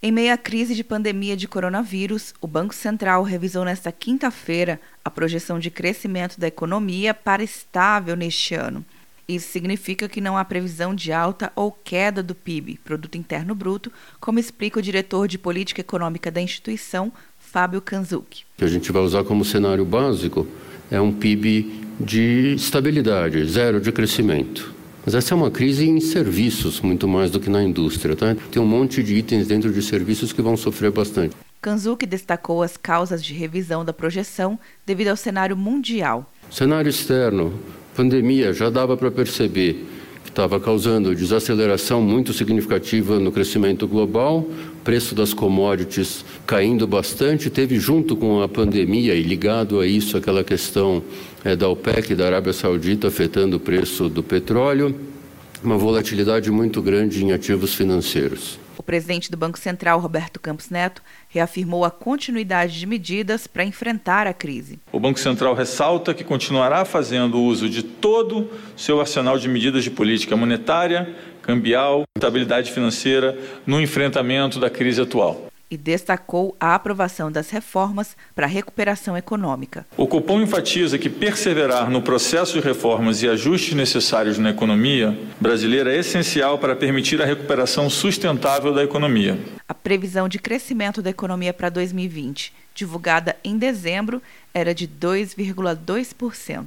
Em meio à crise de pandemia de coronavírus, o Banco Central revisou nesta quinta-feira a projeção de crescimento da economia para estável neste ano. Isso significa que não há previsão de alta ou queda do PIB, Produto Interno Bruto, como explica o diretor de política econômica da instituição, Fábio Kanzuki. Que a gente vai usar como cenário básico é um PIB de estabilidade, zero de crescimento. Mas essa é uma crise em serviços, muito mais do que na indústria. Tá? Tem um monte de itens dentro de serviços que vão sofrer bastante. Kanzuki destacou as causas de revisão da projeção devido ao cenário mundial. Cenário externo, pandemia, já dava para perceber estava causando desaceleração muito significativa no crescimento global, preço das commodities caindo bastante, teve junto com a pandemia e ligado a isso aquela questão é, da OPEC, da Arábia Saudita, afetando o preço do petróleo, uma volatilidade muito grande em ativos financeiros. O presidente do Banco Central, Roberto Campos Neto, reafirmou a continuidade de medidas para enfrentar a crise. O Banco Central ressalta que continuará fazendo uso de todo seu arsenal de medidas de política monetária, cambial, estabilidade financeira no enfrentamento da crise atual e destacou a aprovação das reformas para a recuperação econômica. O Copom enfatiza que perseverar no processo de reformas e ajustes necessários na economia brasileira é essencial para permitir a recuperação sustentável da economia. A previsão de crescimento da economia para 2020, divulgada em dezembro, era de 2,2%.